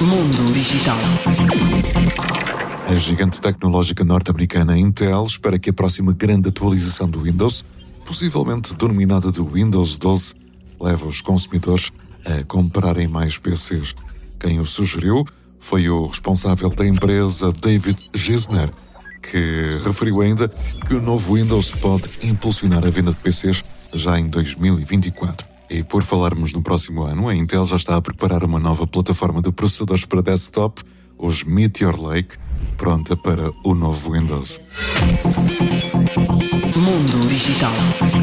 Mundo Digital. A gigante tecnológica norte-americana Intel espera que a próxima grande atualização do Windows, possivelmente denominada de Windows 12, leve os consumidores a comprarem mais PCs. Quem o sugeriu foi o responsável da empresa David Gisner, que referiu ainda que o novo Windows pode impulsionar a venda de PCs já em 2024. E por falarmos no próximo ano, a Intel já está a preparar uma nova plataforma de processadores para desktop, os Meteor Lake, pronta para o novo Windows. Mundo Digital.